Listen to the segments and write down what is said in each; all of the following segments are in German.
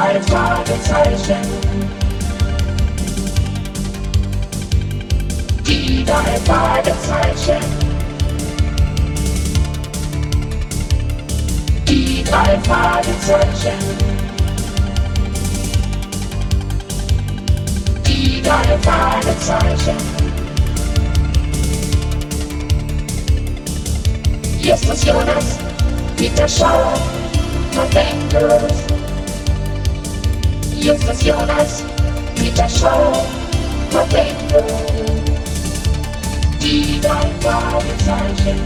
drei Fragezeichen. Die drei Fragezeichen. Die drei Fragezeichen. Die drei Fragezeichen. Justus Jonas, Peter Schauer und Justus Jonas, Peter Schauer und Andrews. Die drei Fragezeichen.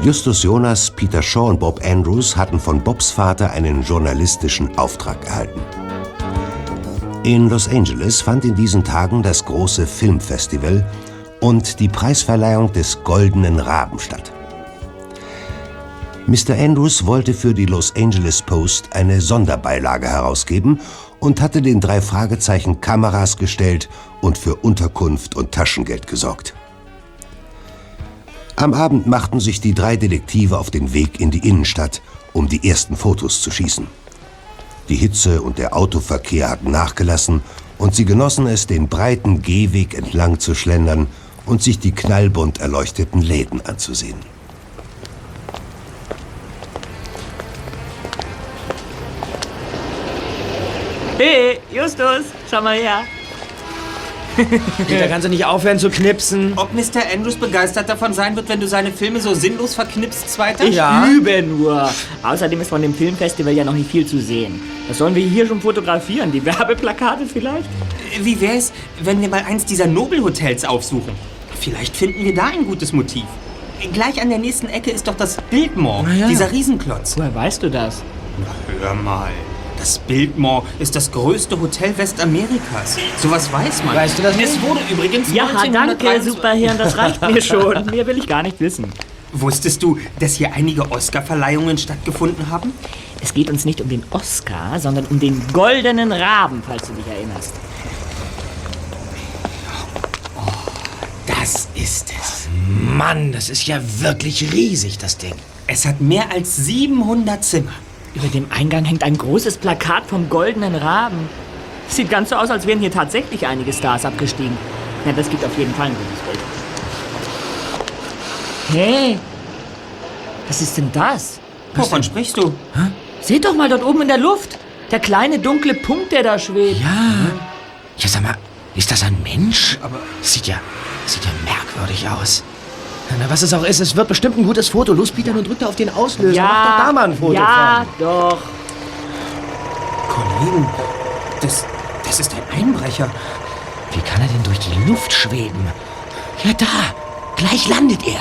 Justus Jonas, Peter Shaw und Bob Andrews hatten von Bobs Vater einen journalistischen Auftrag erhalten. In Los Angeles fand in diesen Tagen das große Filmfestival und die Preisverleihung des Goldenen Raben statt. Mr. Andrews wollte für die Los Angeles Post eine Sonderbeilage herausgeben und hatte den drei Fragezeichen Kameras gestellt und für Unterkunft und Taschengeld gesorgt. Am Abend machten sich die drei Detektive auf den Weg in die Innenstadt, um die ersten Fotos zu schießen. Die Hitze und der Autoverkehr hatten nachgelassen und sie genossen es, den breiten Gehweg entlang zu schlendern und sich die knallbunt erleuchteten Läden anzusehen. Hey, Justus, schau mal her. Da kannst du nicht aufhören zu knipsen. Ob Mr. Andrews begeistert davon sein wird, wenn du seine Filme so sinnlos verknipst, Zweiter? Ich Ja. übe nur. Außerdem ist von dem Filmfestival ja noch nicht viel zu sehen. Das sollen wir hier schon fotografieren? Die Werbeplakate vielleicht? Wie wär's, wenn wir mal eins dieser Nobelhotels aufsuchen? Vielleicht finden wir da ein gutes Motiv. Gleich an der nächsten Ecke ist doch das Bildmoor, Na ja. dieser Riesenklotz. Woher weißt du das? Hör mal. Das Bildmoor ist das größte Hotel Westamerikas. Sowas weiß man. Weißt du das Es wurde übrigens Ja, danke, 1923 Superhirn, das reicht mir schon. Mehr will ich gar nicht wissen. Wusstest du, dass hier einige Oscar-Verleihungen stattgefunden haben? Es geht uns nicht um den Oscar, sondern um den goldenen Raben, falls du dich erinnerst. Das ist es. Mann, das ist ja wirklich riesig, das Ding. Es hat mehr als 700 Zimmer. Über dem Eingang hängt ein großes Plakat vom goldenen Raben. Sieht ganz so aus, als wären hier tatsächlich einige Stars abgestiegen. Ja, das gibt auf jeden Fall ein gutes Bild. Hey, was ist denn das? Wovon sprichst du? Seht doch mal dort oben in der Luft. Der kleine dunkle Punkt, der da schwebt. Ja. Ja, sag mal, ist das ein Mensch? Aber sieht ja, sieht ja merkwürdig aus. Na, was es auch ist, es wird bestimmt ein gutes Foto. Los, Peter, nun drück da auf den Auslöser. Mach doch da mal ein Foto ja, von. doch. Kollegen, das, das ist ein Einbrecher. Wie kann er denn durch die Luft schweben? Ja, da. Gleich landet er.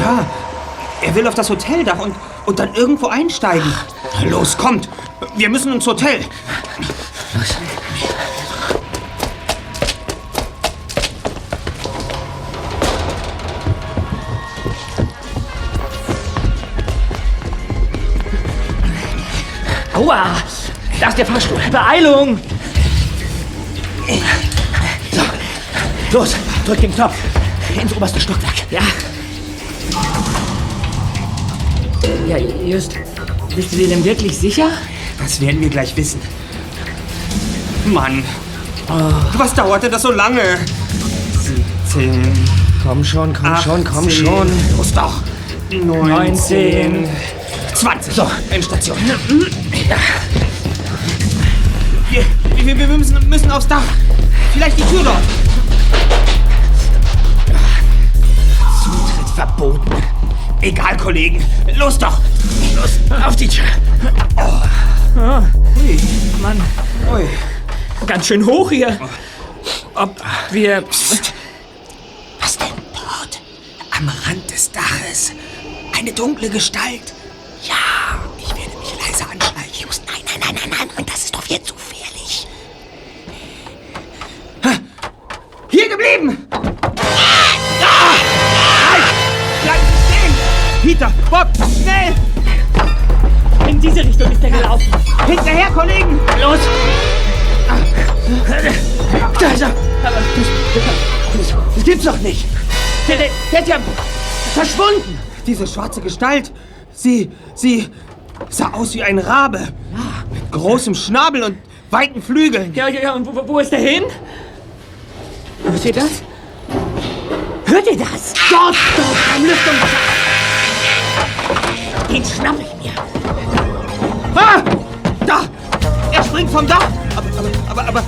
Ja, er will auf das Hoteldach und, und dann irgendwo einsteigen. Los, kommt. Wir müssen ins Hotel. Aua! Da ist der Fahrstuhl. Beeilung! Los, drück den Knopf. Ins oberste Stockwerk. Ja. Ja, just. Bist du dir denn wirklich sicher? Das werden wir gleich wissen. Mann. Was dauerte das so lange? 17, Komm schon, komm schon, komm 18, schon. Los doch. 19, 20. So, Endstation. Wir, wir, wir müssen, müssen aufs Dach. Vielleicht die Tür dort. Zutritt verboten. Egal, Kollegen. Los doch. Los, auf die Tür. Ui. Mann, Ui. ganz schön hoch hier. Ob wir. Was denn dort? Am Rand des Daches. Eine dunkle Gestalt. Doch nicht. Der, der, der ist ja verschwunden. Diese schwarze Gestalt, sie, sie sah aus wie ein Rabe. Mit großem Schnabel und weiten Flügeln. Ja, ja, ja, und wo, wo ist der hin? Hört ihr das? Hört ihr das? Dort, dort, am Lüftungsschacht. Den schnapp ich mir. Ah! Da! Er springt vom Dach! Aber, aber, aber, aber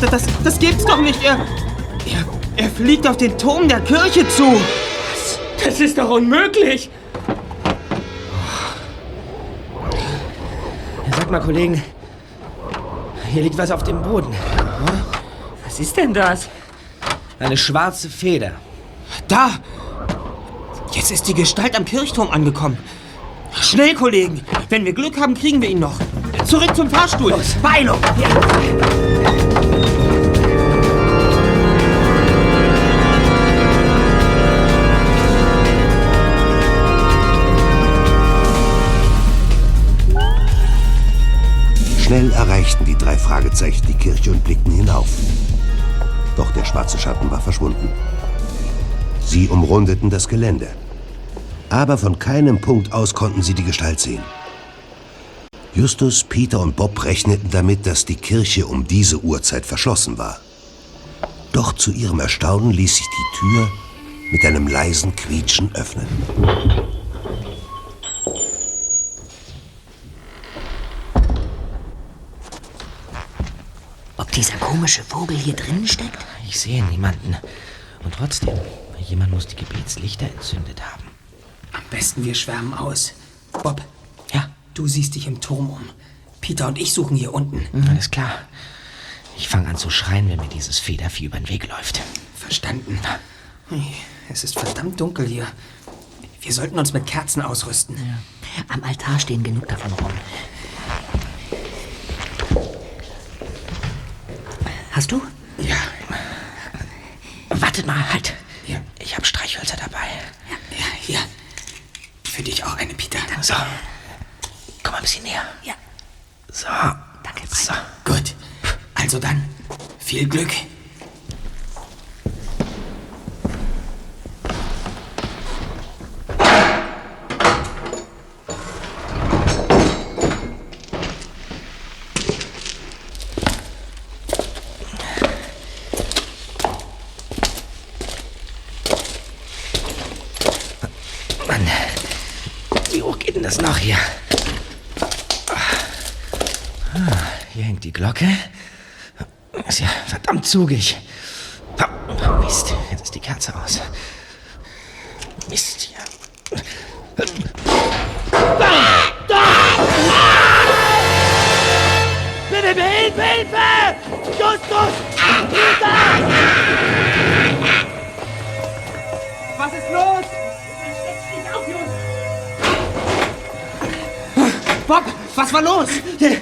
das, das, das gibt's doch nicht. Er, er, er fliegt auf den Turm der Kirche zu. Das ist doch unmöglich. Sag mal, Kollegen, hier liegt was auf dem Boden. Was ist denn das? Eine schwarze Feder. Da! Jetzt ist die Gestalt am Kirchturm angekommen. Schnell, Kollegen! Wenn wir Glück haben, kriegen wir ihn noch. Zurück zum Fahrstuhl. Los. Beilo! Schnell erreichten die drei Fragezeichen die Kirche und blickten hinauf. Doch der schwarze Schatten war verschwunden. Sie umrundeten das Gelände. Aber von keinem Punkt aus konnten sie die Gestalt sehen. Justus, Peter und Bob rechneten damit, dass die Kirche um diese Uhrzeit verschlossen war. Doch zu ihrem Erstaunen ließ sich die Tür mit einem leisen Quietschen öffnen. Ob dieser komische Vogel hier drin steckt? Ich sehe niemanden. Und trotzdem, jemand muss die Gebetslichter entzündet haben. Am besten wir schwärmen aus. Bob, Ja, du siehst dich im Turm um. Peter und ich suchen hier unten. alles klar. Ich fange an zu schreien, wenn mir dieses Federvieh über den Weg läuft. Verstanden. Es ist verdammt dunkel hier. Wir sollten uns mit Kerzen ausrüsten. Am Altar stehen genug davon rum. Hast du? Ja, Wartet mal, halt. Ja. Ich habe Streichhölzer dabei. ja, hier. Für dich auch eine, Peter. So. Komm mal ein bisschen näher. Ja. So. Danke, So. Gut. Also dann, viel Glück. Mann. Wie hoch geht denn das noch hier? Ah, Hier hängt die Glocke. Ist ja verdammt zugig. Mist, jetzt ist die Kerze aus. Mist hier. Bitte, Hilfe, Hilfe! Justus! Was ist los? Bob, was war los? Der, er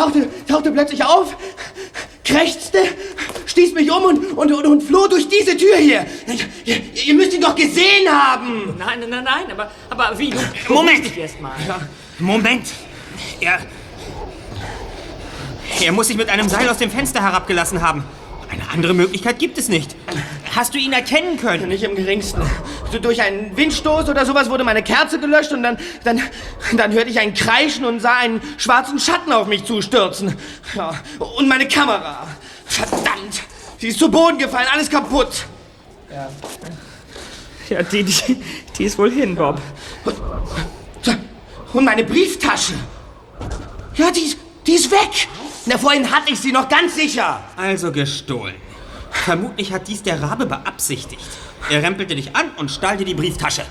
tauchte, tauchte plötzlich auf, krächzte, stieß mich um und, und, und, und floh durch diese Tür hier. Ihr, ihr müsst ihn doch gesehen haben. Nein, nein, nein, nein, aber, aber wie? Du, Moment. dich erst mal. Moment. Er. Er muss sich mit einem Seil aus dem Fenster herabgelassen haben. Eine andere Möglichkeit gibt es nicht. Hast du ihn erkennen können? Nicht im geringsten. So durch einen Windstoß oder sowas wurde meine Kerze gelöscht und dann, dann, dann hörte ich ein Kreischen und sah einen schwarzen Schatten auf mich zustürzen. Ja, und meine Kamera. Verdammt. Sie ist zu Boden gefallen, alles kaputt. Ja, die, die, die ist wohl hin, Bob. Und meine Brieftasche. Ja, die, ist- die ist weg. Na, vorhin hatte ich sie noch ganz sicher. Also gestohlen. Vermutlich hat dies der Rabe beabsichtigt. Er rempelte dich an und stahl dir die Brieftasche.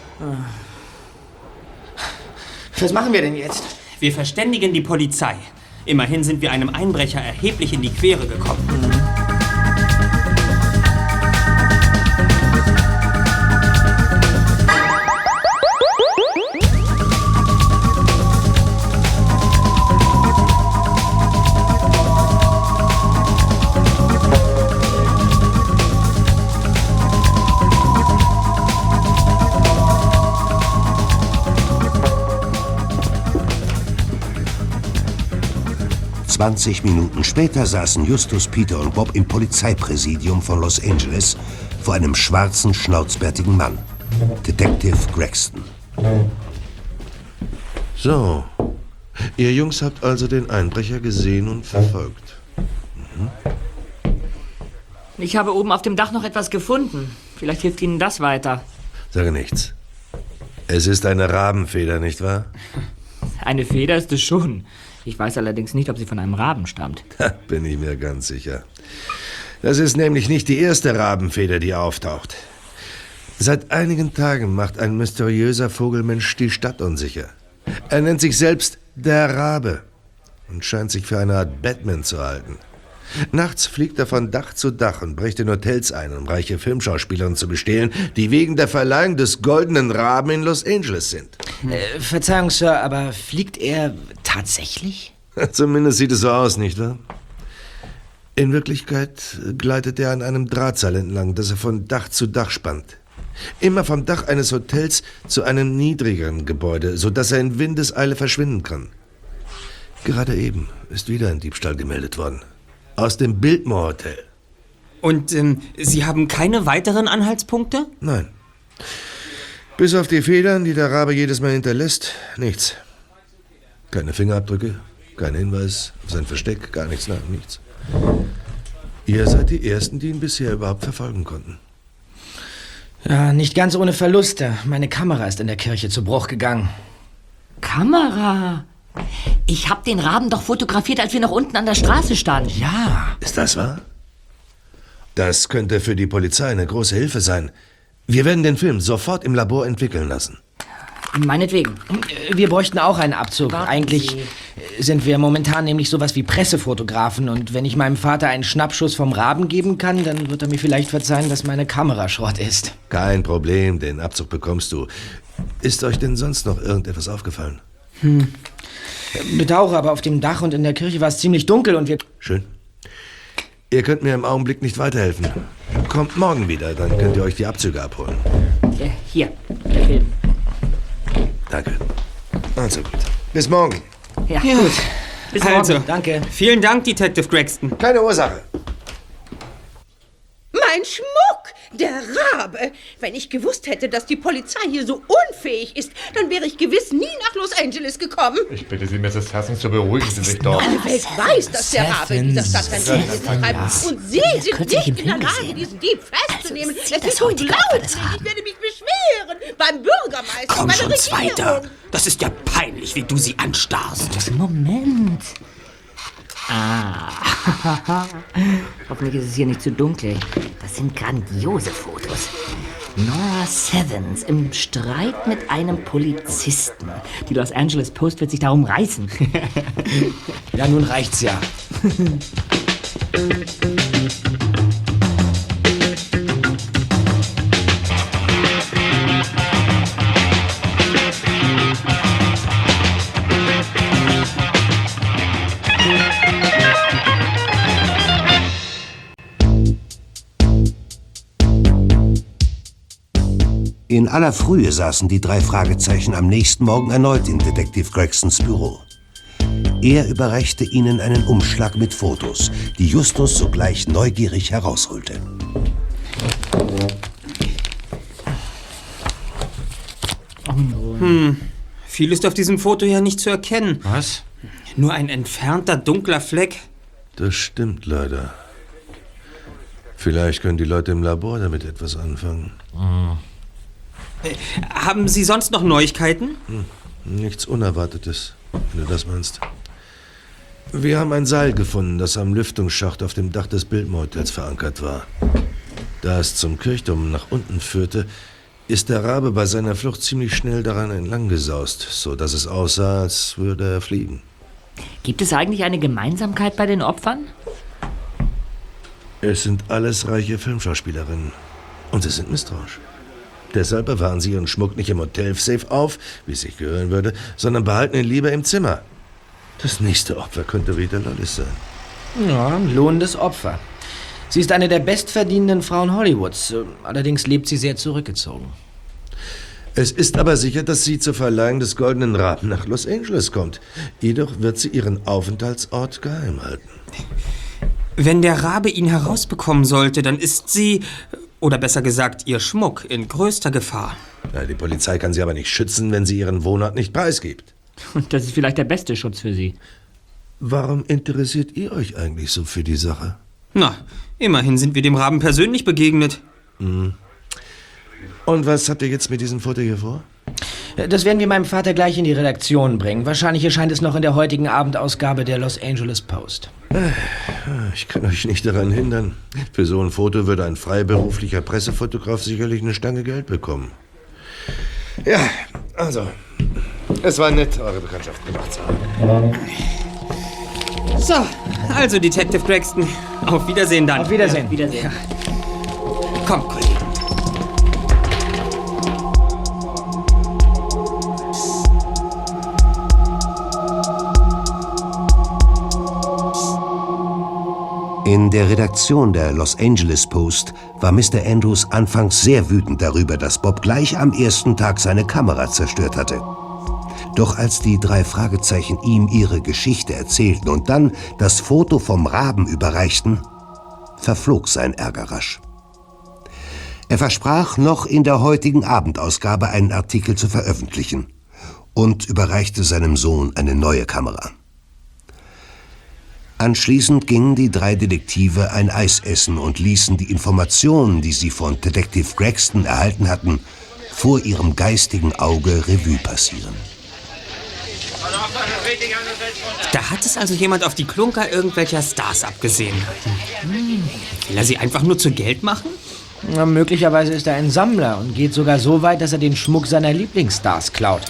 Was machen wir denn jetzt? Wir verständigen die Polizei. Immerhin sind wir einem Einbrecher erheblich in die Quere gekommen. Zwanzig Minuten später saßen Justus, Peter und Bob im Polizeipräsidium von Los Angeles vor einem schwarzen, schnauzbärtigen Mann. Detective Gregston. So. Ihr Jungs habt also den Einbrecher gesehen und verfolgt. Ich habe oben auf dem Dach noch etwas gefunden. Vielleicht hilft Ihnen das weiter. Sage nichts. Es ist eine Rabenfeder, nicht wahr? Eine Feder ist es schon. Ich weiß allerdings nicht, ob sie von einem Raben stammt. Da bin ich mir ganz sicher. Das ist nämlich nicht die erste Rabenfeder, die auftaucht. Seit einigen Tagen macht ein mysteriöser Vogelmensch die Stadt unsicher. Er nennt sich selbst der Rabe und scheint sich für eine Art Batman zu halten. Nachts fliegt er von Dach zu Dach und bricht in Hotels ein, um reiche Filmschauspielerinnen zu bestehlen, die wegen der Verleihung des Goldenen Raben in Los Angeles sind. Äh, Verzeihung, Sir, aber fliegt er tatsächlich? Zumindest sieht es so aus, nicht wahr? In Wirklichkeit gleitet er an einem Drahtseil entlang, das er von Dach zu Dach spannt. Immer vom Dach eines Hotels zu einem niedrigeren Gebäude, sodass er in Windeseile verschwinden kann. Gerade eben ist wieder ein Diebstahl gemeldet worden. Aus dem Biltmore Hotel. Und ähm, Sie haben keine weiteren Anhaltspunkte? Nein. Bis auf die Federn, die der Rabe jedes Mal hinterlässt, nichts. Keine Fingerabdrücke, kein Hinweis auf sein Versteck, gar nichts, nein, nichts. Ihr seid die Ersten, die ihn bisher überhaupt verfolgen konnten. Ja, nicht ganz ohne Verluste. Meine Kamera ist in der Kirche zu Bruch gegangen. Kamera! Ich habe den Raben doch fotografiert, als wir noch unten an der Straße standen. Ja. Ist das wahr? Das könnte für die Polizei eine große Hilfe sein. Wir werden den Film sofort im Labor entwickeln lassen. Meinetwegen. Wir bräuchten auch einen Abzug. Warten Eigentlich Sie. sind wir momentan nämlich sowas wie Pressefotografen und wenn ich meinem Vater einen Schnappschuss vom Raben geben kann, dann wird er mir vielleicht verzeihen, dass meine Kamera Schrott ist. Kein Problem, den Abzug bekommst du. Ist euch denn sonst noch irgendetwas aufgefallen? Bedauere, aber auf dem Dach und in der Kirche war es ziemlich dunkel und wir... Schön. Ihr könnt mir im Augenblick nicht weiterhelfen. Kommt morgen wieder, dann könnt ihr euch die Abzüge abholen. Hier, der Film. Danke. Also gut. Bis morgen. Ja, gut. Bis morgen. Also, Danke. vielen Dank, Detective Gregston. Keine Ursache. Mein Schmuck! Der Rabe! Wenn ich gewusst hätte, dass die Polizei hier so unfähig ist, dann wäre ich gewiss nie nach Los Angeles gekommen. Ich bitte Sie, Mrs. Hassens, so beruhigen Sie sich doch. Alle Welt weiß, dass der Rabe in dieser Stadt sein Seven. Unrecht treibt. Und Sie sind nicht in der Lage, diesen Dieb festzunehmen. Also, es das ist unglaublich. Ich werde mich beschweren. Beim Bürgermeister, Komm bei schon, der Zweiter. Regierung. Das ist ja peinlich, wie du sie anstarrst. Moment. Ah. Hoffentlich ist es hier nicht zu dunkel. Das sind grandiose Fotos. Nora Sevens im Streit mit einem Polizisten. Die Los Angeles Post wird sich darum reißen. Ja, nun reicht's ja. In aller Frühe saßen die drei Fragezeichen am nächsten Morgen erneut in Detektiv Gregsons Büro. Er überreichte ihnen einen Umschlag mit Fotos, die Justus sogleich neugierig herausholte. Viel ist auf diesem Foto ja nicht zu erkennen. Was? Nur ein entfernter dunkler Fleck. Das stimmt leider. Vielleicht können die Leute im Labor damit etwas anfangen. Haben Sie sonst noch Neuigkeiten? Nichts Unerwartetes, wenn du das meinst. Wir haben ein Seil gefunden, das am Lüftungsschacht auf dem Dach des Biltmore Hotels verankert war. Da es zum Kirchturm nach unten führte, ist der Rabe bei seiner Flucht ziemlich schnell daran entlang gesaust, so dass es aussah, als würde er fliegen. Gibt es eigentlich eine Gemeinsamkeit bei den Opfern? Es sind alles reiche Filmschauspielerinnen. Und sie sind misstrauisch. Deshalb bewahren sie ihren Schmuck nicht im Hotel-Safe auf, wie es sich gehören würde, sondern behalten ihn lieber im Zimmer. Das nächste Opfer könnte Rita Lollis sein. Ja, ein lohnendes Opfer. Sie ist eine der bestverdienenden Frauen Hollywoods. Allerdings lebt sie sehr zurückgezogen. Es ist aber sicher, dass sie zur Verleihung des Goldenen Raben nach Los Angeles kommt. Jedoch wird sie ihren Aufenthaltsort geheim halten. Wenn der Rabe ihn herausbekommen sollte, dann ist sie Oder besser gesagt, Ihr Schmuck in größter Gefahr. Ja, die Polizei kann sie aber nicht schützen, wenn sie ihren Wohnort nicht preisgibt. Und das ist vielleicht der beste Schutz für Sie. Warum interessiert ihr euch eigentlich so für die Sache? Na, immerhin sind wir dem Raben persönlich begegnet. Und was habt ihr jetzt mit diesem Foto hier vor? Das werden wir meinem Vater gleich in die Redaktion bringen. Wahrscheinlich erscheint es noch in der heutigen Abendausgabe der Los Angeles Post. Ich kann euch nicht daran hindern. Für so ein Foto würde ein freiberuflicher Pressefotograf sicherlich eine Stange Geld bekommen. Ja, also, es war nett, eure Bekanntschaft gemacht zu haben. So, also Detective Braxton, auf Wiedersehen dann. Auf Wiedersehen. Wiedersehen. Komm, Kollege. In der Redaktion der Los Angeles Post war Mr. Andrews anfangs sehr wütend darüber, dass Bob gleich am ersten Tag seine Kamera zerstört hatte. Doch als die drei Fragezeichen ihm ihre Geschichte erzählten und dann das Foto vom Raben überreichten, verflog sein Ärger rasch. Er versprach, noch in der heutigen Abendausgabe einen Artikel zu veröffentlichen und überreichte seinem Sohn eine neue Kamera. Anschließend gingen die drei Detektive ein Eis essen und ließen die Informationen, die sie von Detective Gregston erhalten hatten, vor ihrem geistigen Auge Revue passieren. Da hat es also jemand auf die Klunker irgendwelcher Stars abgesehen. Hm, will er sie einfach nur zu Geld machen? Na, möglicherweise ist er ein Sammler und geht sogar so weit, dass er den Schmuck seiner Lieblingsstars klaut.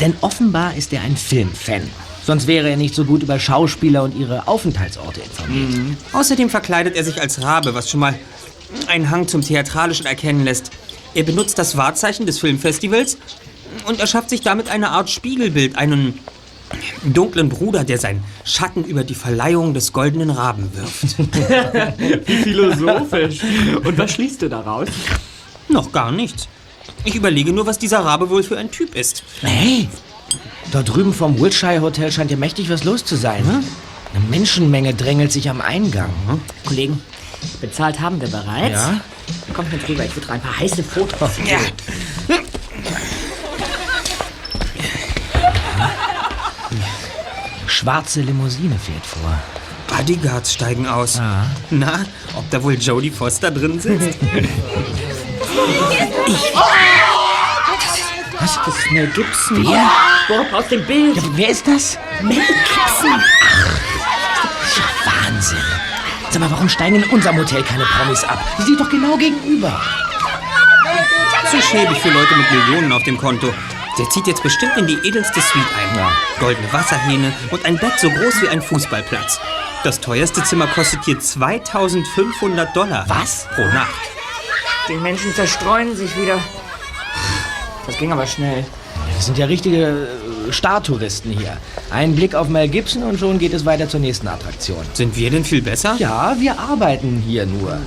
Denn offenbar ist er ein Filmfan. Sonst wäre er nicht so gut über Schauspieler und ihre Aufenthaltsorte informiert. Außerdem verkleidet er sich als Rabe, was schon mal einen Hang zum Theatralischen erkennen lässt. Er benutzt das Wahrzeichen des Filmfestivals und erschafft sich damit eine Art Spiegelbild, einen dunklen Bruder, der seinen Schatten über die Verleihung des Goldenen Raben wirft. Wie philosophisch. Und was schließt du daraus? Noch gar nichts. Ich überlege nur, was dieser Rabe wohl für ein Typ ist. Hey, dort drüben vom Wiltshire Hotel scheint ja mächtig was los zu sein. Eine Menschenmenge drängelt sich am Eingang. Kollegen, bezahlt haben wir bereits. Ja? Kommt mit rüber, ich würde ein paar heiße Fotos. Ja. Schwarze Limousine fährt vor. Bodyguards steigen aus. Na, ob da wohl Jodie Foster drin sitzt? Was? Das ist Mel Gibson. Wer? Bob, aus dem Bild. Ja, wer ist das? Mel Gibson. Ach, das ja Wahnsinn. Sag mal, warum steigen in unserem Hotel keine Promis ab? Die sind doch genau gegenüber. Zu schäbig für Leute mit Millionen auf dem Konto. Der zieht jetzt bestimmt in die edelste Suite ein. Goldene Wasserhähne und ein Bett so groß wie ein Fußballplatz. Das teuerste Zimmer kostet hier 2500 Dollar. Was? Pro Nacht. Die Menschen zerstreuen sich wieder. Das ging aber schnell. Das sind ja richtige äh, Startouristen hier. Ein Blick auf Mel Gibson und schon geht es weiter zur nächsten Attraktion. Sind wir denn viel besser? Ja, wir arbeiten hier nur.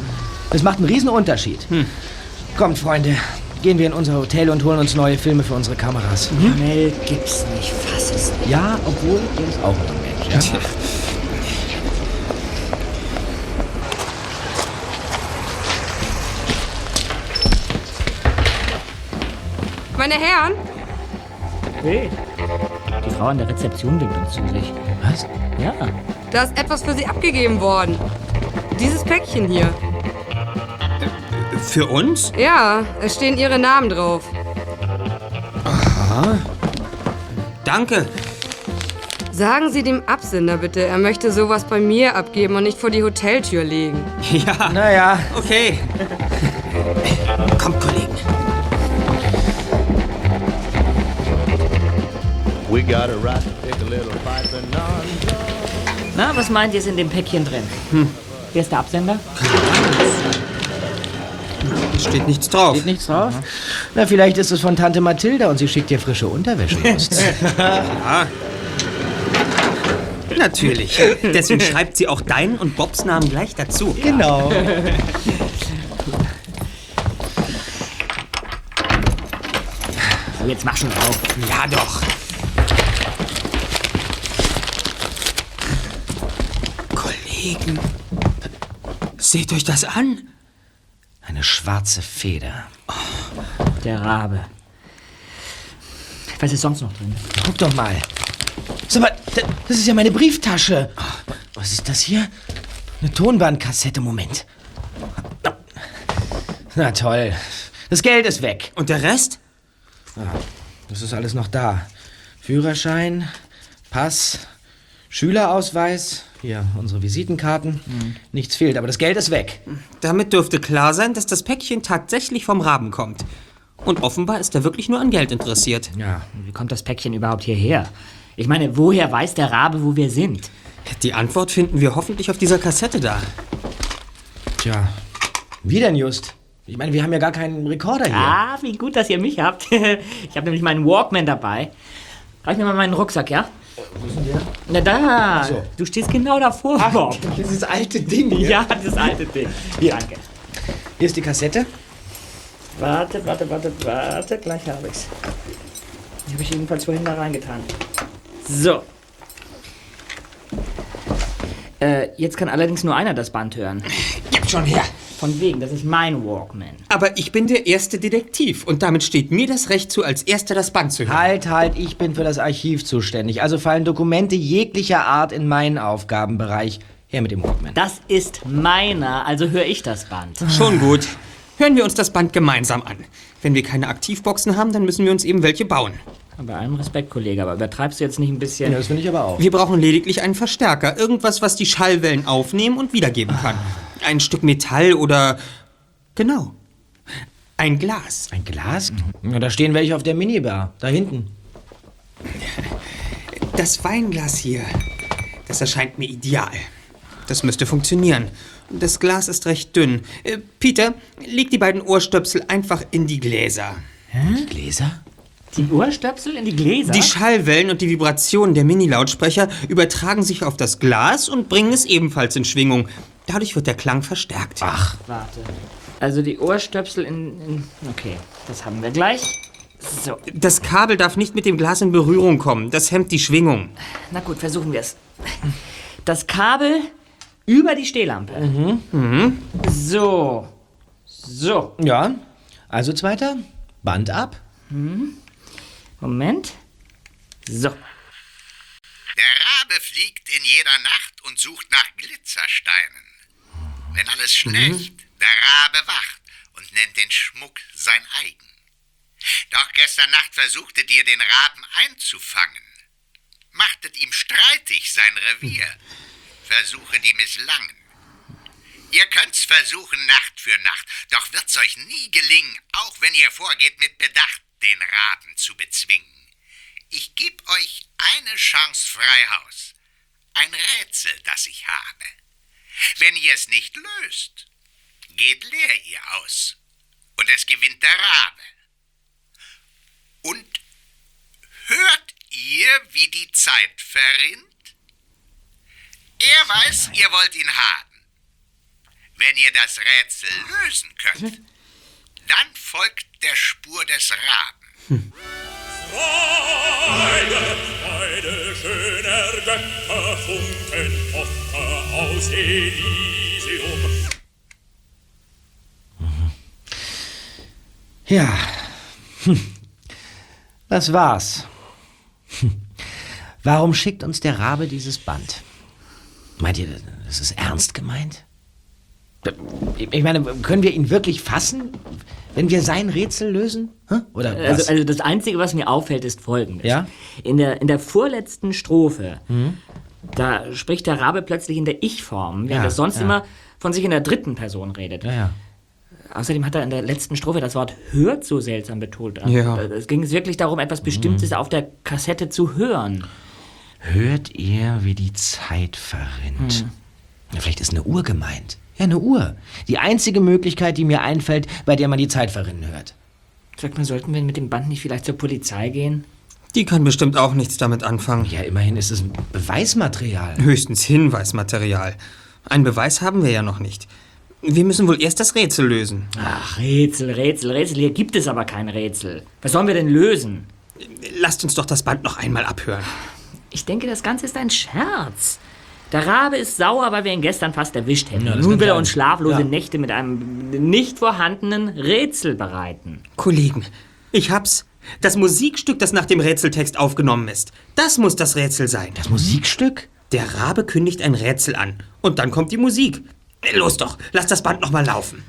Das macht einen riesen Unterschied. Kommt, Freunde, gehen wir in unser Hotel und holen uns neue Filme für unsere Kameras. Mel Gibson, ich fass es nicht. Ja, obwohl er ist auch ein Mensch. Ja? Meine Herren, Hey. Die Frau an der Rezeption winkt uns zu sich. Was? Ja. da ist etwas für Sie abgegeben worden. Dieses Päckchen hier. Für uns? Ja, es stehen Ihre Namen drauf. Danke. Sagen Sie dem Absender bitte, er möchte sowas bei mir abgeben und nicht vor die Hoteltür legen. Ja, Naja, okay. Kommt, Kollegen. Na, was meint ihr, ist in dem Päckchen drin? Wer ist der Absender? Steht nichts drauf. steht nichts drauf? Na, vielleicht ist es von Tante Mathilda und sie schickt dir frische Unterwäsche. Just. Natürlich. Deswegen schreibt sie auch deinen und Bobs Namen gleich dazu. genau. So, jetzt mach schon auf. Ja, doch. Kollegen, seht euch das an. Eine schwarze Feder. Der Rabe. Was ist sonst noch drin? Guck doch mal. Sag mal, da- das ist ja meine Brieftasche. Was ist das hier? Eine Tonbandkassette, Moment. Na toll. Das Geld ist weg. Und der Rest? Das ist alles noch da. Führerschein, Pass, Schülerausweis, hier unsere Visitenkarten. Nichts fehlt, aber das Geld ist weg. Damit dürfte klar sein, dass das Päckchen tatsächlich vom Raben kommt. Und offenbar ist er wirklich nur an Geld interessiert. Ja. Wie kommt das Päckchen überhaupt hierher? Ich meine, woher weiß der Rabe, wo wir sind? Die Antwort finden wir hoffentlich auf dieser Kassette da. Tja, wie denn just? Ich meine, wir haben ja gar keinen Rekorder hier. Ah, wie gut, dass ihr mich habt. Ich habe nämlich meinen Walkman dabei. Reich mir mal meinen Rucksack, ja? Wo ist denn der? Na da. so. Du stehst genau davor, Bob. Dieses alte Ding hier. Ja, dieses alte Ding. Hier, danke. Hier ist die Kassette. Warte, warte, warte, warte. Gleich habe ich's. Die habe ich jedenfalls vorhin da reingetan. So. Äh, jetzt kann allerdings nur einer das Band hören. Gib schon her! Von wegen, das ist mein Walkman. Aber ich bin der erste Detektiv und damit steht mir das Recht zu, als erster das Band zu hören. Halt, halt, ich bin für das Archiv zuständig. Also fallen Dokumente jeglicher Art in meinen Aufgabenbereich. Her mit dem Walkman. Das ist meiner, also höre ich das Band. Schon gut. Hören wir uns das Band gemeinsam an. Wenn wir keine Aktivboxen haben, dann müssen wir uns eben welche bauen. Bei allem Respekt, Kollege, aber übertreibst du jetzt nicht ein bisschen? Ja, das finde ich aber auch. Wir brauchen lediglich einen Verstärker. Irgendwas, was die Schallwellen aufnehmen und wiedergeben kann. Ein Stück Metall oder... Genau. Ein Glas. Ein Glas? Ja, da stehen welche auf der Minibar. Da hinten. Das Weinglas hier, das erscheint mir ideal. Das müsste funktionieren. Das Glas ist recht dünn. Äh, Peter, leg die beiden Ohrstöpsel einfach in die Gläser. Die Gläser? Die Ohrstöpsel in die Gläser? Die Schallwellen und die Vibrationen der Mini-Lautsprecher übertragen sich auf das Glas und bringen es ebenfalls in Schwingung. Dadurch wird der Klang verstärkt. Ach. Warte. Also die Ohrstöpsel in, in. Okay, das haben wir gleich. So. Das Kabel darf nicht mit dem Glas in Berührung kommen. Das hemmt die Schwingung. Na gut, versuchen wir es. Das Kabel über die Stehlampe. Mhm. So. So. Ja. Also zweiter. Band ab. Moment. So. Der Rabe fliegt in jeder Nacht und sucht nach Glitzersteinen. Wenn alles schlecht, der Rabe wacht und nennt den Schmuck sein eigen. Doch gestern Nacht versuchte dir den Raben einzufangen. Machtet ihm streitig sein Revier. Versuche, die misslangen. Ihr könnt's versuchen Nacht für Nacht, doch wird's euch nie gelingen, auch wenn ihr vorgeht mit Bedacht, den Raben zu bezwingen. Ich geb euch eine Chance Freihaus. Ein Rätsel, das ich habe. Wenn ihr es nicht löst, geht leer ihr aus. Und es gewinnt der Rabe. Und hört ihr, wie die Zeit verrinnt? Er weiß, ihr wollt ihn haben. Wenn ihr das Rätsel lösen könnt, dann folgt der Spur des Raben. Freude, Freude, schöner Götter, Funken, Tochter aus Elysium. Ja. Hm. Das war's. Hm. Warum schickt uns der Rabe dieses Band? Meint ihr, das ist ernst gemeint? Ich meine, können wir ihn wirklich fassen, wenn wir sein Rätsel lösen? Oder was? Also, also das Einzige, was mir auffällt, ist folgendes. Ja? In der, in der vorletzten Strophe, Hm? da spricht der Rabe plötzlich in der Ich-Form, während Ja, er sonst ja. immer von sich in der dritten Person redet. Ja. Außerdem hat er in der letzten Strophe das Wort hört so seltsam betont. Ja. Es ging wirklich darum, etwas Bestimmtes Mhm. auf der Kassette zu hören. Hört ihr, wie die Zeit verrinnt? Hm. Ja, vielleicht ist eine Uhr gemeint. Ja, eine Uhr. Die einzige Möglichkeit, die mir einfällt, bei der man die Zeit verrinnen hört. Sag mal, sollten wir mit dem Band nicht vielleicht zur Polizei gehen? Die kann bestimmt auch nichts damit anfangen. Ja, immerhin ist es ein Beweismaterial. Höchstens Hinweismaterial. Einen Beweis haben wir ja noch nicht. Wir müssen wohl erst das Rätsel lösen. Ach, Rätsel, Rätsel, Rätsel. Hier gibt es aber kein Rätsel. Was sollen wir denn lösen? Lasst uns doch das Band noch einmal abhören. Ich denke, das Ganze ist ein Scherz. Der Rabe ist sauer, weil wir ihn gestern fast erwischt hätten. Ja, Nun will er uns schlaflose Ja. Nächte mit einem nicht vorhandenen Rätsel bereiten. Kollegen, ich hab's. Das Musikstück, das nach dem Rätseltext aufgenommen ist. Das muss das Rätsel sein. Das Musikstück? Der Rabe kündigt ein Rätsel an. Und dann kommt die Musik. Los doch, lass das Band nochmal laufen.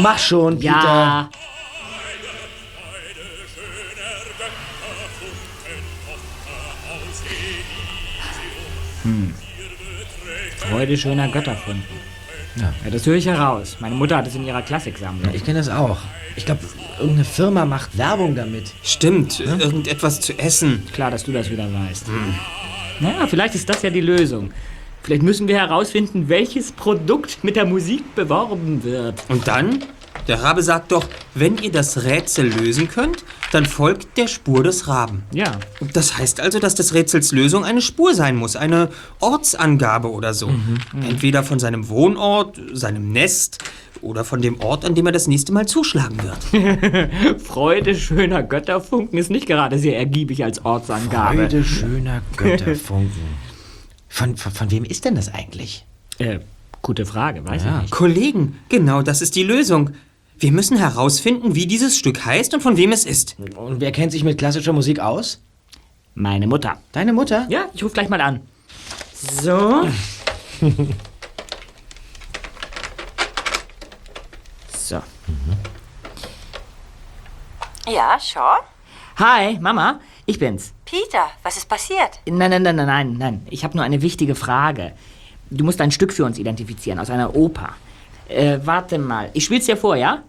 Mach schon, Peter. Ja. Hm. Freude schöner Götterfunken. Ja. ja, das höre ich heraus. Meine Mutter hat es in ihrer Klassiksammlung. Ich kenne das auch. Ich glaube, irgendeine Firma macht Werbung damit. Stimmt, irgendetwas zu essen. Klar, dass du das wieder weißt. Naja, vielleicht ist das ja die Lösung. Vielleicht müssen wir herausfinden, welches Produkt mit der Musik beworben wird. Und dann? Der Rabe sagt doch, wenn ihr das Rätsel lösen könnt, dann folgt der Spur des Raben. Ja. Das heißt also, dass des Rätsels Lösung eine Spur sein muss, eine Ortsangabe oder so. Mhm, Entweder von seinem Wohnort, seinem Nest oder von dem Ort, an dem er das nächste Mal zuschlagen wird. Freude schöner Götterfunken ist nicht gerade sehr ergiebig als Ortsangabe. Freude schöner Götterfunken. Von, von, von wem ist denn das eigentlich? Äh, gute Frage, weiß ich nicht. Kollegen, genau das ist die Lösung. Wir müssen herausfinden, wie dieses Stück heißt und von wem es ist. Und wer kennt sich mit klassischer Musik aus? Meine Mutter. Deine Mutter? Ja, ich rufe gleich mal an. So. so. Ja, Shaw? Hi, Mama, ich bin's. Peter, was ist passiert? Nein, nein, nein, nein, nein, nein. Ich habe nur eine wichtige Frage. Du musst ein Stück für uns identifizieren aus einer Oper. Äh, warte mal. Ich spiel's dir vor, ja?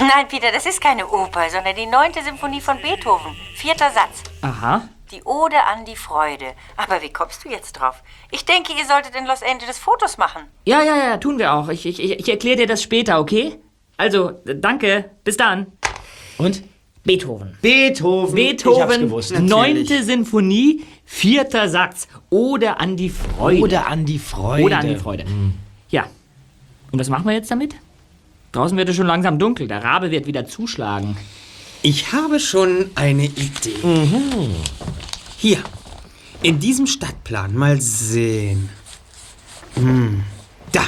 Nein, Peter, das ist keine Oper, sondern die neunte Symphonie von Beethoven. Vierter Satz. Aha. Die Ode an die Freude. Aber wie kommst du jetzt drauf? Ich denke, ihr solltet in Los Angeles Fotos machen. Ja, ja, ja, tun wir auch. Ich, ich, ich erkläre dir das später, okay? Also, danke. Bis dann. Und? Beethoven. Beethoven. Ich hab's Beethoven, gewusst. neunte Sinfonie, vierter Satz. Ode an die Freude. Ode an die Freude. Ode an die Freude. Ja. Und was machen wir jetzt damit? Draußen wird es schon langsam dunkel. Der Rabe wird wieder zuschlagen. Ich habe schon eine Idee. Hier, in diesem Stadtplan mal sehen. Hm, da.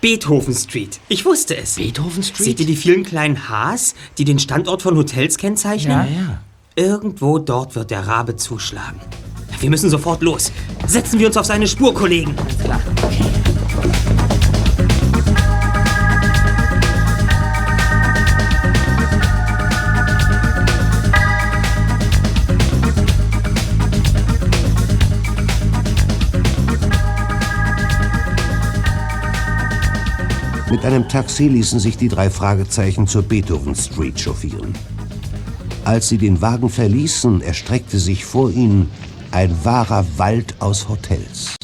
Beethoven Street. Ich wusste es. Beethoven Street? Seht ihr die vielen kleinen Hs, die den Standort von Hotels kennzeichnen? Ja, ja. Irgendwo dort wird der Rabe zuschlagen. Wir müssen sofort los. Setzen wir uns auf seine Spur, Kollegen. Klar. Mit einem Taxi ließen sich die drei Fragezeichen zur Beethoven Street chauffieren. Als sie den Wagen verließen, erstreckte sich vor ihnen ein wahrer Wald aus Hotels.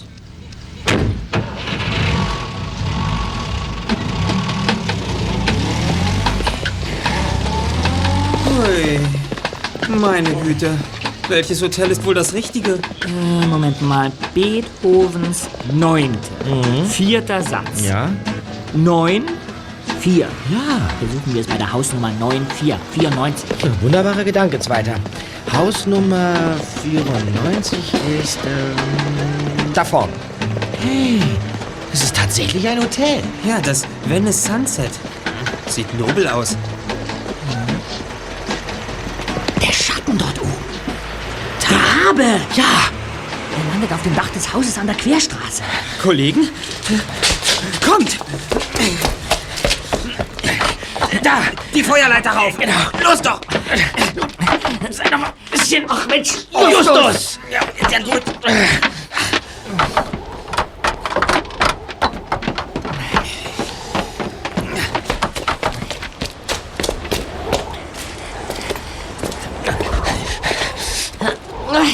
Ui, meine Güte. Welches Hotel ist wohl das richtige? Äh, Moment mal. Beethovens neunte. Vierter Satz. Ja? Neun, vier. Ja. Versuchen wir es bei der Hausnummer 94, 94. Wunderbarer Gedanke, Zweiter. Hausnummer 94 ist ähm, da vorne. Hey, es ist tatsächlich ein Hotel. Ja, das Venice Sunset. Sieht nobel aus. Der Schatten dort oben. Der Rabe. Ja. Er landet auf dem Dach des Hauses an der Querstraße. Kollegen? Kommt! Da, die Feuerleiter rauf! Genau. Los doch! Sei doch mal ein bisschen... Ach Mensch, Justus! Ja, ist ja gut.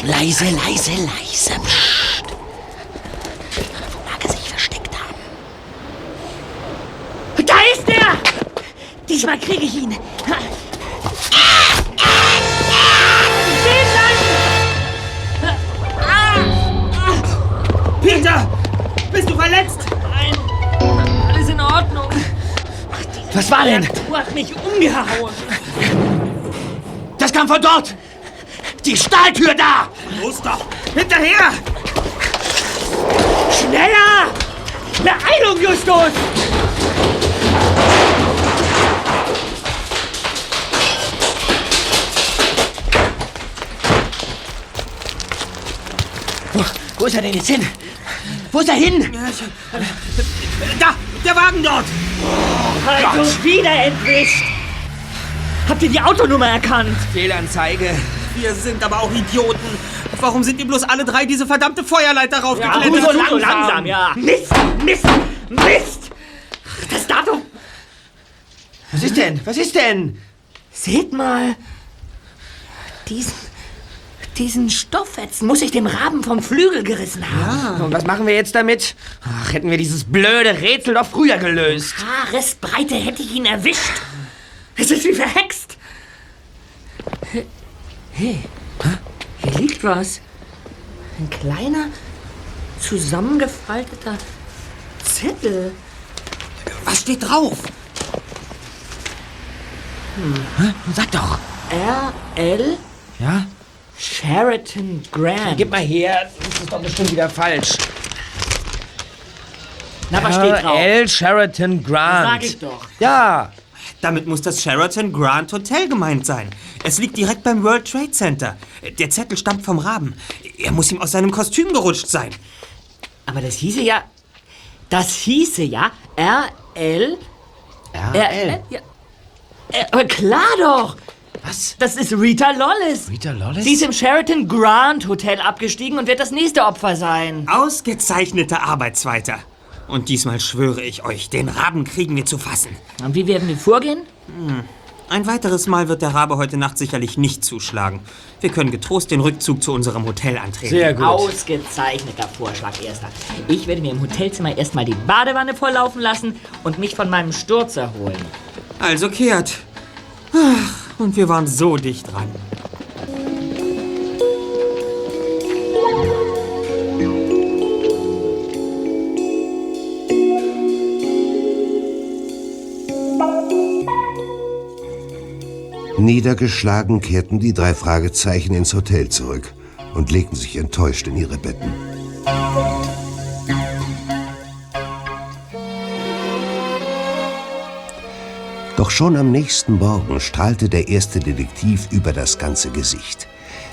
Leise, leise, leise. Psst. Wo mag er sich versteckt haben? Da ist er! Diesmal kriege ich ihn. Peter! Bist du verletzt? Nein, alles in Ordnung. Was war denn? Du hast mich umgehauen. Das kam von dort. Die Stahltür da! Los doch! Hinterher! Schneller! Beeilung, Justus! Wo, ist er denn jetzt hin? Wo ist er hin? Da! Der Wagen dort! Also wieder entwischt! Habt ihr die Autonummer erkannt? Fehlanzeige. Wir sind aber auch Idioten. Warum sind ihr bloß alle drei diese verdammte Feuerleiter Ja, raufgeklettert? du so langsam. langsam, ja. Mist, Mist, Mist! Das Datum... Was ist denn? Was ist denn? Seht mal. Diesen, diesen Stofffetzen muss ich dem Raben vom Flügel gerissen haben. Und was machen wir jetzt damit? Ach, hätten wir dieses blöde Rätsel doch früher gelöst. Haaresbreite hätte ich ihn erwischt. Es ist wie verhext. Hey, hier liegt was. Ein kleiner, zusammengefalteter Zettel. Was steht drauf? Hm. Sag doch. R.L. Ja? Sheraton Grant. Gib mal her. Das ist doch bestimmt wieder falsch. Na, was steht drauf? L. Sheraton Grant. Sag ich doch. Ja. Damit muss das Sheraton Grand Hotel gemeint sein. Es liegt direkt beim World Trade Center. Der Zettel stammt vom Raben. Er muss ihm aus seinem Kostüm gerutscht sein. Aber das hieße ja. Das hieße ja R.L. R.L. Ja. Äh, Aber klar doch! Was? Das ist Rita Lollis. Rita Lollis? Sie ist im Sheraton Grand Hotel abgestiegen und wird das nächste Opfer sein. Ausgezeichnete Arbeitsweiter. Und diesmal schwöre ich euch, den Raben kriegen wir zu fassen. Und wie werden wir vorgehen? Hm. Ein weiteres Mal wird der Rabe heute Nacht sicherlich nicht zuschlagen. Wir können getrost den Rückzug zu unserem Hotel antreten. Ausgezeichneter Vorschlag, Erster. Ich werde mir im Hotelzimmer erstmal die Badewanne volllaufen lassen und mich von meinem Sturz erholen. Also kehrt. Ach, und wir waren so dicht dran. Niedergeschlagen kehrten die drei Fragezeichen ins Hotel zurück und legten sich enttäuscht in ihre Betten. Doch schon am nächsten Morgen strahlte der erste Detektiv über das ganze Gesicht.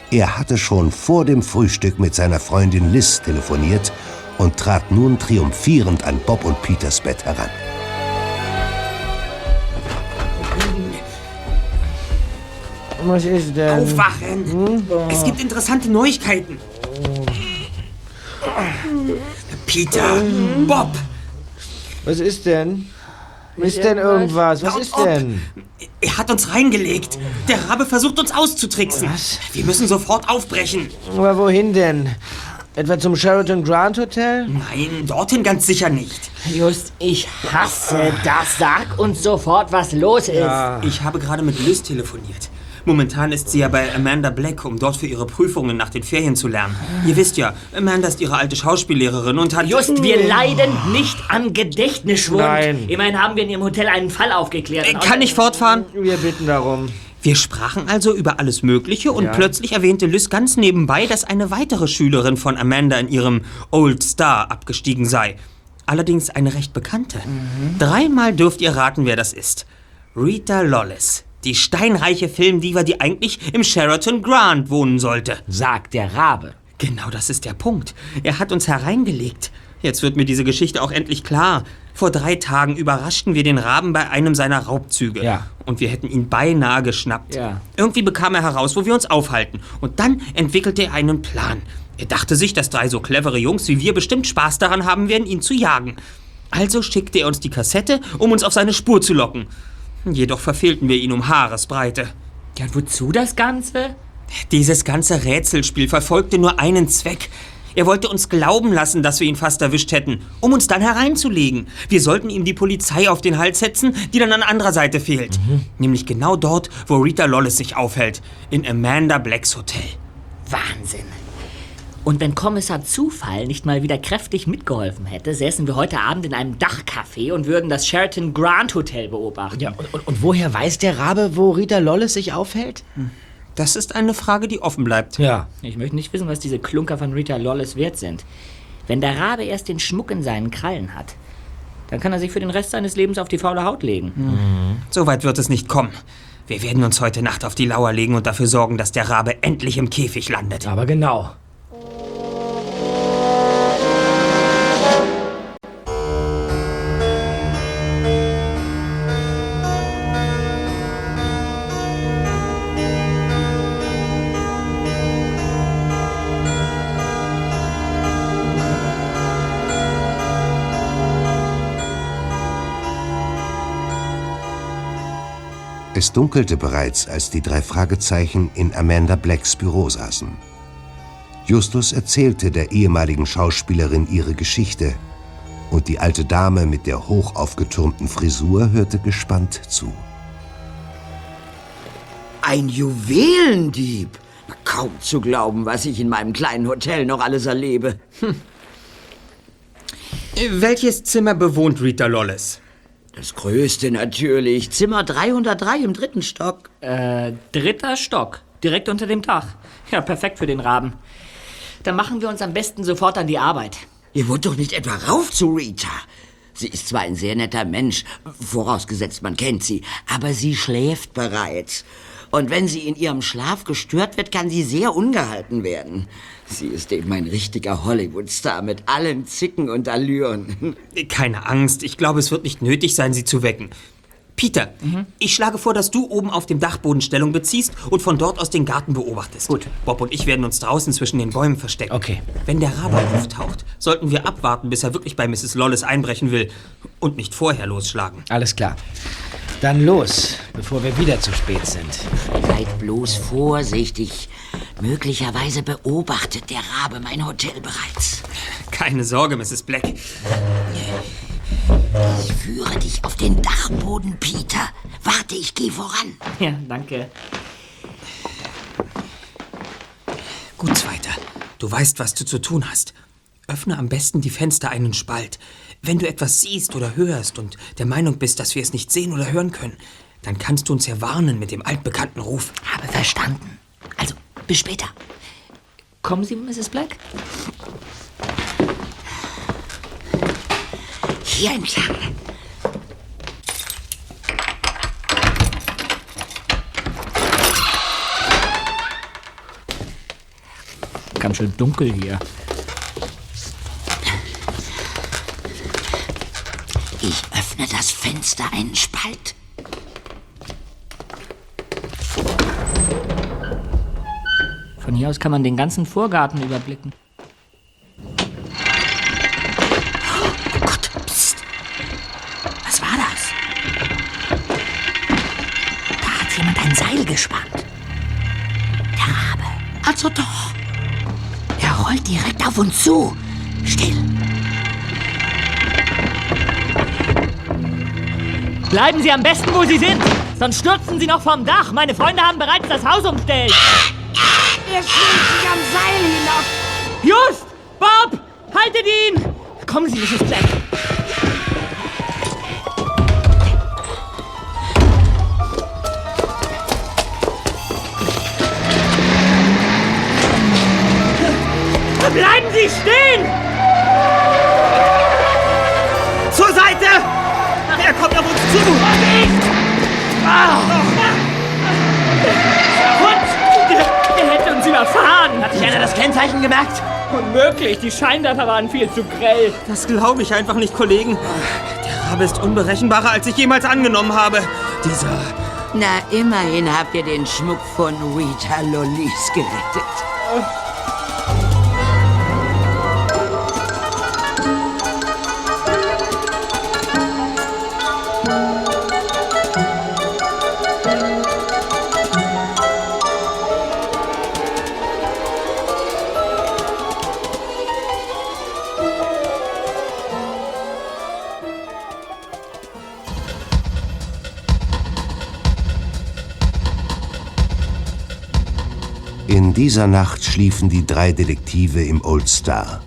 Er hatte schon vor dem Frühstück mit seiner Freundin Liz telefoniert und trat nun triumphierend an Bob und Peters Bett heran. Was ist denn? Aufwachen! Es gibt interessante Neuigkeiten. Peter, Bob, Was ist denn? Ist denn irgendwas? Was ist denn? er hat uns reingelegt. Der Rabe versucht uns auszutricksen. Was? Wir müssen sofort aufbrechen. Aber wohin denn? Etwa zum Sheraton Grand Hotel? Nein, dorthin ganz sicher nicht. Just, ich hasse das. Sag uns sofort, was los ist. Ich habe gerade mit Liz telefoniert. Momentan ist sie ja bei Amanda Black, um dort für ihre Prüfungen nach den Ferien zu lernen. Ihr wisst ja, Amanda ist ihre alte Schauspiellehrerin und hat... Just, wir leiden nicht an Gedächtnisschwund. Nein. Immerhin haben wir in Ihrem Hotel einen Fall aufgeklärt. Äh, Kann ich fortfahren? Wir bitten darum. Wir sprachen also über alles Mögliche und Ja. plötzlich erwähnte Liz ganz nebenbei, dass eine weitere Schülerin von Amanda in ihrem Old Star abgestiegen sei. Allerdings eine recht bekannte. Dreimal dürft ihr raten, wer das ist. Rita Lawless. Die steinreiche Filmdiva, die eigentlich im Sheraton Grand wohnen sollte. Sagt der Rabe. Genau das ist der Punkt. Er hat uns hereingelegt. Jetzt wird mir diese Geschichte auch endlich klar. Vor drei Tagen überraschten wir den Raben bei einem seiner Raubzüge. Ja. Und wir hätten ihn beinahe geschnappt. Ja. Irgendwie bekam er heraus, wo wir uns aufhalten. Und dann entwickelte er einen Plan. Er dachte sich, dass drei so clevere Jungs wie wir bestimmt Spaß daran haben werden, ihn zu jagen. Also schickte er uns die Kassette, um uns auf seine Spur zu locken. Jedoch verfehlten wir ihn um Haaresbreite. Ja, wozu das Ganze? Dieses ganze Rätselspiel verfolgte nur einen Zweck. Er wollte uns glauben lassen, dass wir ihn fast erwischt hätten, um uns dann hereinzulegen. Wir sollten ihm die Polizei auf den Hals setzen, die dann an anderer Seite fehlt. Nämlich genau dort, wo Rita Lawless sich aufhält. In Amanda Blacks Hotel. Wahnsinn. Und wenn Kommissar Zufall nicht mal wieder kräftig mitgeholfen hätte, säßen wir heute Abend in einem Dachcafé und würden das Sheraton Grand Hotel beobachten. Ja, und, und, und woher weiß der Rabe, wo Rita Lolles sich aufhält? Das ist eine Frage, die offen bleibt. Ja. Ich möchte nicht wissen, was diese Klunker von Rita Lawless wert sind. Wenn der Rabe erst den Schmuck in seinen Krallen hat, dann kann er sich für den Rest seines Lebens auf die faule Haut legen. Mhm. So weit wird es nicht kommen. Wir werden uns heute Nacht auf die Lauer legen und dafür sorgen, dass der Rabe endlich im Käfig landet. Aber genau. Es dunkelte bereits, als die drei Fragezeichen in Amanda Blacks Büro saßen. Justus erzählte der ehemaligen Schauspielerin ihre Geschichte und die alte Dame mit der hoch aufgetürmten Frisur hörte gespannt zu. Ein Juwelendieb. Kaum zu glauben, was ich in meinem kleinen Hotel noch alles erlebe. Hm. Welches Zimmer bewohnt Rita Lawless? Das größte natürlich. Zimmer 303 im dritten Stock. Äh, dritter Stock. Direkt unter dem Dach. Ja, perfekt für den Raben. Dann machen wir uns am besten sofort an die Arbeit. Ihr wollt doch nicht etwa rauf zu Rita. Sie ist zwar ein sehr netter Mensch, vorausgesetzt man kennt sie, aber sie schläft bereits. Und wenn sie in ihrem Schlaf gestört wird, kann sie sehr ungehalten werden. Sie ist eben ein richtiger Hollywood-Star mit allen Zicken und Allüren. Keine Angst, ich glaube, es wird nicht nötig sein, sie zu wecken. Peter, ich schlage vor, dass du oben auf dem Dachboden Stellung beziehst und von dort aus den Garten beobachtest. Gut. Bob und ich werden uns draußen zwischen den Bäumen verstecken. Okay. Wenn der Rabe auftaucht, sollten wir abwarten, bis er wirklich bei Mrs. Lawless einbrechen will und nicht vorher losschlagen. Alles klar. Dann los, bevor wir wieder zu spät sind. Seid bloß vorsichtig. Möglicherweise beobachtet der Rabe mein Hotel bereits. Keine Sorge, Mrs. Black. Ich führe dich auf den Dachboden, Peter. Warte, ich gehe voran. Ja, danke. Gut, Zweiter. Du weißt, was du zu tun hast. Öffne am besten die Fenster einen Spalt. Wenn du etwas siehst oder hörst und der Meinung bist, dass wir es nicht sehen oder hören können, dann kannst du uns ja warnen mit dem altbekannten Ruf. Habe verstanden. Also, bis später. Kommen Sie, Mrs. Black? Hier entlang. Ganz schön dunkel hier. Ich öffne das Fenster einen Spalt. Von hier aus kann man den ganzen Vorgarten überblicken. Was war das? Da hat jemand ein Seil gespannt. Der Rabe. Also doch. Er rollt direkt auf uns zu. Still. Bleiben Sie am besten, wo Sie sind. Sonst stürzen Sie noch vom Dach. Meine Freunde haben bereits das Haus umstellt. Er schwingt sich am Seil hinab. Just! Bob! Haltet ihn! Kommen Sie, Mrs. Black. Bleiben Sie stehen! Uns zu! Ah! Und der, der hätte uns überfahren. Hat sich einer das Kennzeichen gemerkt? Unmöglich, die Scheinwerfer waren viel zu grell. Das glaube ich einfach nicht, Kollegen. Der Rabe ist unberechenbarer, als ich jemals angenommen habe. Dieser. Na, immerhin habt ihr den Schmuck von Rita Lollis gerettet. In dieser Nacht schliefen die drei Detektive im Old Star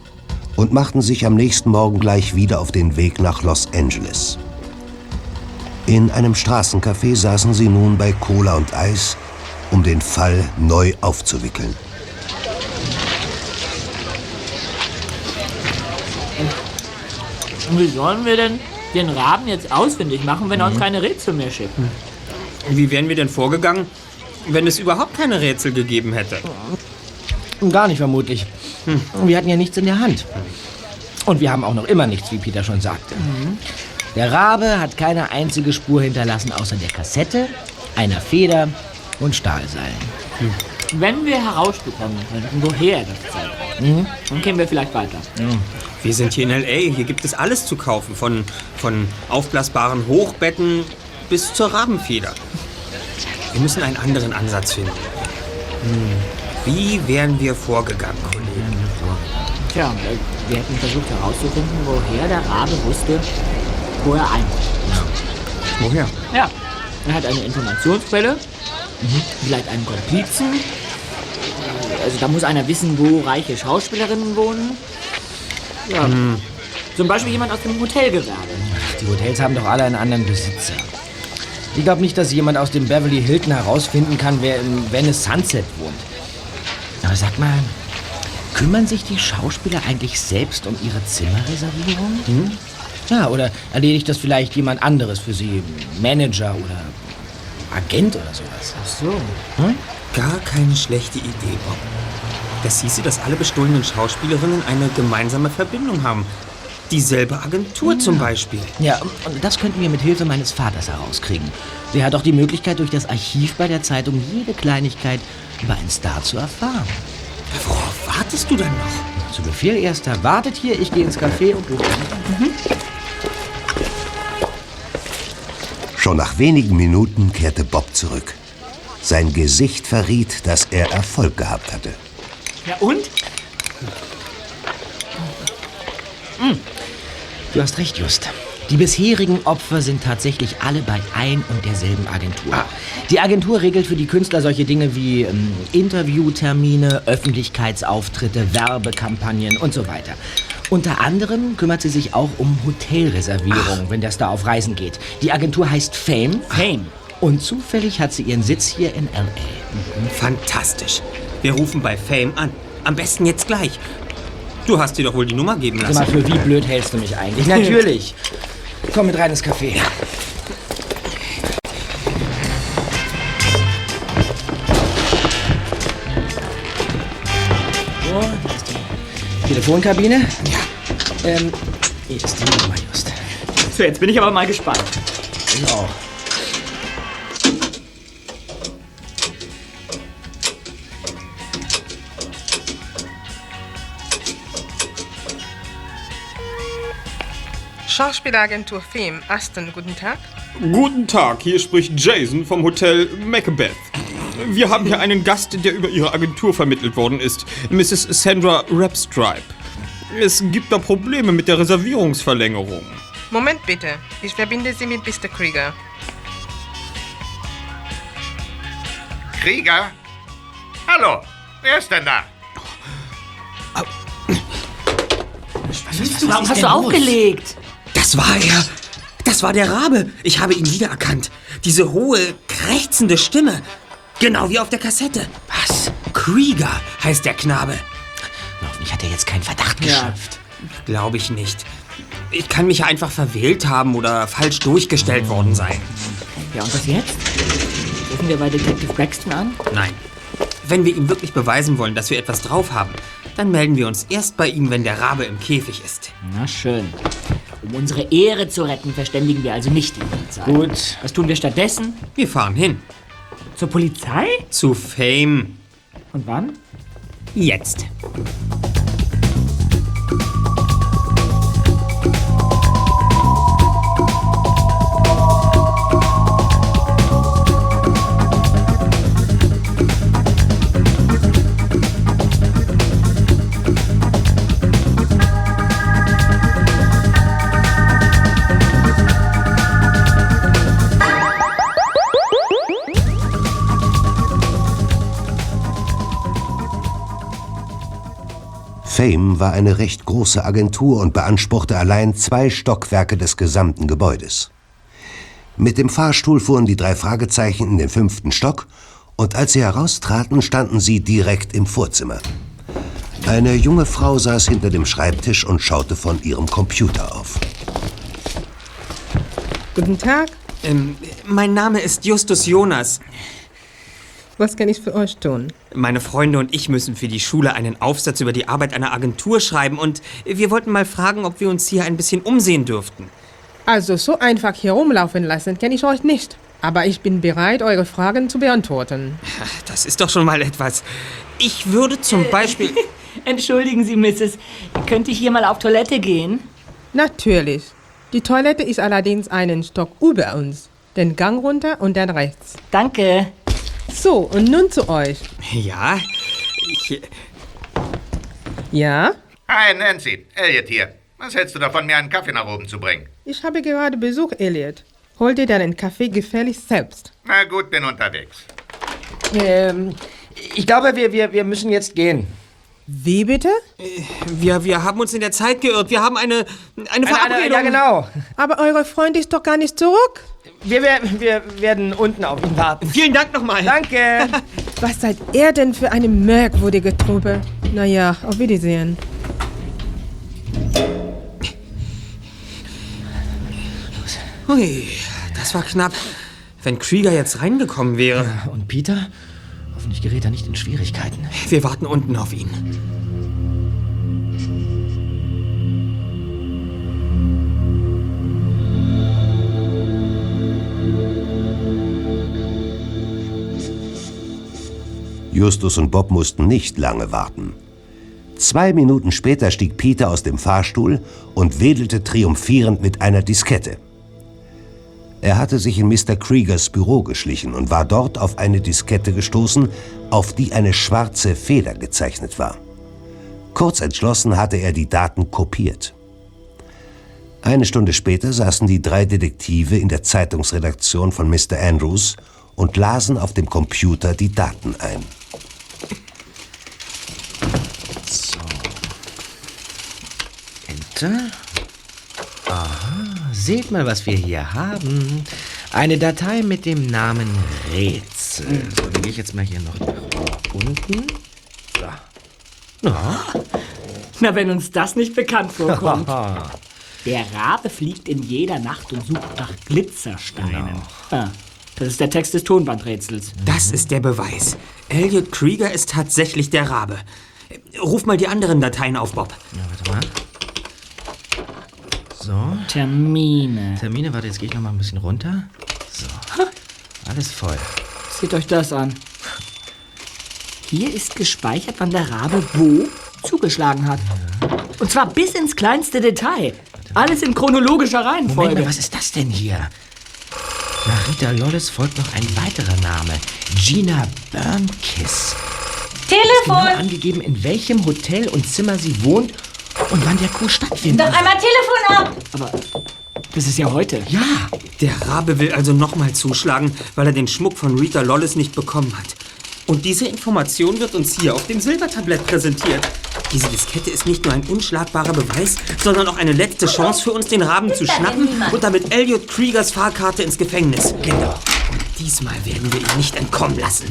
und machten sich am nächsten Morgen gleich wieder auf den Weg nach Los Angeles. In einem Straßencafé saßen sie nun bei Cola und Eis um den Fall neu aufzuwickeln. Und wie sollen wir denn den Raben jetzt ausfindig machen, wenn er uns keine Rätsel mehr schickt? Wie wären wir denn vorgegangen, wenn es überhaupt keine Rätsel gegeben hätte? Gar nicht vermutlich. Wir hatten ja nichts in der Hand. Und wir haben auch noch immer nichts, wie Peter schon sagte. Der Rabe hat keine einzige Spur hinterlassen, außer der Kassette, einer Feder und Stahlseilen. Wenn wir herausbekommen könnten, woher das Zeug kommt, dann kämen wir vielleicht weiter. Wir sind hier in L.A., hier gibt es alles zu kaufen, von, von aufblasbaren Hochbetten bis zur Rabenfeder. Wir müssen einen anderen Ansatz finden. Hm. Wie wären wir vorgegangen, Kollegen? Tja, wir hätten versucht herauszufinden, woher der Rabe wusste, wo er einkommt. Woher? Ja, er hat eine Informationsquelle, vielleicht einen Komplizen. Also da muss einer wissen, wo reiche Schauspielerinnen wohnen. Ja. Zum Beispiel jemand aus dem Hotelgewerbe. Die Hotels haben doch alle einen anderen Besitzer. Ich glaube nicht, dass jemand aus dem Beverly Hilton herausfinden kann, wer im Venice Sunset wohnt. Aber sag mal, kümmern sich die Schauspieler eigentlich selbst um ihre Zimmerreservierung? Hm? Ja, oder erledigt das vielleicht jemand anderes für sie? Manager oder Agent oder sowas? Ach so. Hm? Gar keine schlechte Idee, Bob. Das hieße, dass alle bestohlenen Schauspielerinnen eine gemeinsame Verbindung haben. Dieselbe Agentur zum Beispiel. Ja, und das könnten wir mit Hilfe meines Vaters herauskriegen. Der hat doch die Möglichkeit, durch das Archiv bei der Zeitung jede Kleinigkeit über einen Star zu erfahren. Worauf wartest du denn noch? Zu Befehl, Erster. Wartet hier, ich gehe ins Café und du. Schon nach wenigen Minuten kehrte Bob zurück. Sein Gesicht verriet, dass er Erfolg gehabt hatte. Ja und? Hm. Du hast recht, Just. Die bisherigen Opfer sind tatsächlich alle bei ein und derselben Agentur. Die Agentur regelt für die Künstler solche Dinge wie ähm, Interviewtermine, Öffentlichkeitsauftritte, Werbekampagnen und so weiter. Unter anderem kümmert sie sich auch um Hotelreservierung, wenn der Star auf Reisen geht. Die Agentur heißt Fame. Fame. Und zufällig hat sie ihren Sitz hier in L.A. Fantastisch. Wir rufen bei Fame an. Am besten jetzt gleich. Du hast dir doch wohl die Nummer geben Sag lassen. mal, für wie blöd hältst du mich eigentlich? Natürlich. Komm mit rein ins Café. So, das ist die Telefonkabine. Ja. Ähm, hier ist die Nummer, Just. So, jetzt bin ich aber mal gespannt. Ich Schauspielagentur Fame, Aston, guten Tag. Guten Tag, hier spricht Jason vom Hotel Macbeth. Wir haben hier einen Gast, der über Ihre Agentur vermittelt worden ist, Mrs. Sandra Rapstripe. Es gibt da Probleme mit der Reservierungsverlängerung. Moment bitte, ich verbinde Sie mit Mr. Krieger. Krieger? Hallo, wer ist denn da? Warum hast du aufgelegt? Das war er. Das war der Rabe. Ich habe ihn wiedererkannt. Diese hohe, krächzende Stimme. Genau wie auf der Kassette. Was? Krieger heißt der Knabe. Hoffentlich hat er jetzt keinen Verdacht Ja. geschöpft. Glaube ich nicht. Ich kann mich ja einfach verwählt haben oder falsch durchgestellt worden sein. Ja, und was jetzt? Rufen wir bei Detective Braxton an? Nein. Wenn wir ihm wirklich beweisen wollen, dass wir etwas drauf haben, dann melden wir uns erst bei ihm, wenn der Rabe im Käfig ist. Na schön. Um unsere Ehre zu retten, verständigen wir also nicht die Polizei. Gut. Was tun wir stattdessen? Wir fahren hin. Zur Polizei? Zu Fame. Und wann? Jetzt. Fame war eine recht große Agentur und beanspruchte allein zwei Stockwerke des gesamten Gebäudes. Mit dem Fahrstuhl fuhren die drei Fragezeichen in den fünften Stock und als sie heraustraten, standen sie direkt im Vorzimmer. Eine junge Frau saß hinter dem Schreibtisch und schaute von ihrem Computer auf. Guten Tag. Ähm, mein Name ist Justus Jonas. Was kann ich für euch tun? Meine Freunde und ich müssen für die Schule einen Aufsatz über die Arbeit einer Agentur schreiben und wir wollten mal fragen, ob wir uns hier ein bisschen umsehen dürften. Also so einfach hier rumlaufen lassen kann ich euch nicht. Aber ich bin bereit, eure Fragen zu beantworten. Das ist doch schon mal etwas. Ich würde zum Beispiel... Entschuldigen Sie, Mrs. Könnte ich hier mal auf Toilette gehen? Natürlich. Die Toilette ist allerdings einen Stock über uns. Den Gang runter und dann rechts. Danke. So, und nun zu euch. Ja, ich... Ja? Hi, Nancy. Elliot hier. Was hältst du davon, mir einen Kaffee nach oben zu bringen? Ich habe gerade Besuch, Elliot. Hol dir deinen Kaffee gefälligst selbst. Na gut, bin unterwegs. Ähm, ich glaube, wir, wir, wir müssen jetzt gehen. Wie bitte? Wir, wir haben uns in der Zeit geirrt. Wir haben eine, eine Verabredung. ja, genau. Aber eure Freund ist doch gar nicht zurück. Wir, wir, wir werden unten auf ihn warten. Vielen Dank nochmal. Danke. Was seid ihr denn für eine merkwürdige Truppe? Naja, auf Wiedersehen. Hui, das war knapp. Wenn Krieger jetzt reingekommen wäre. Und Peter? Hoffentlich gerät er nicht in Schwierigkeiten. Wir warten unten auf ihn. Justus und Bob mussten nicht lange warten. Zwei Minuten später stieg Peter aus dem Fahrstuhl und wedelte triumphierend mit einer Diskette. Er hatte sich in Mr. Kriegers Büro geschlichen und war dort auf eine Diskette gestoßen, auf die eine schwarze Feder gezeichnet war. Kurz entschlossen hatte er die Daten kopiert. Eine Stunde später saßen die drei Detektive in der Zeitungsredaktion von Mr. Andrews und lasen auf dem Computer die Daten ein. So. Enter. Aha, seht mal, was wir hier haben. Eine Datei mit dem Namen Rätsel. So, dann gehe ich jetzt mal hier noch nach unten. So. Na? Na, wenn uns das nicht bekannt vorkommt. Der Rabe fliegt in jeder Nacht und sucht nach Glitzersteinen. Ah, das ist der Text des Tonbandrätsels. Das ist der Beweis. Elliot Krieger ist tatsächlich der Rabe. Ruf mal die anderen Dateien auf, Bob. Ja, warte mal. So. Termine. Termine, warte, jetzt gehe ich noch mal ein bisschen runter. So. Alles voll. Seht euch das an. Hier ist gespeichert, wann der Rabe wo zugeschlagen hat. Und zwar bis ins kleinste Detail. Alles in chronologischer Moment Reihenfolge. mal, was ist das denn hier? Nach Rita Lolles folgt noch ein weiterer Name. Gina Burnkiss. Telefon! Genau angegeben, in welchem Hotel und Zimmer sie wohnt und wann der Coup stattfindet. Doch einmal Telefon ab! Aber das ist ja heute. Ja, Der Rabe will also nochmal zuschlagen, weil er den Schmuck von Rita Lollis nicht bekommen hat. Und diese Information wird uns hier auf dem Silbertablett präsentiert. Diese Diskette ist nicht nur ein unschlagbarer Beweis, sondern auch eine letzte Chance für uns, den Raben zu schnappen und damit Elliot Kriegers Fahrkarte ins Gefängnis. Genau. Diesmal werden wir ihn nicht entkommen lassen.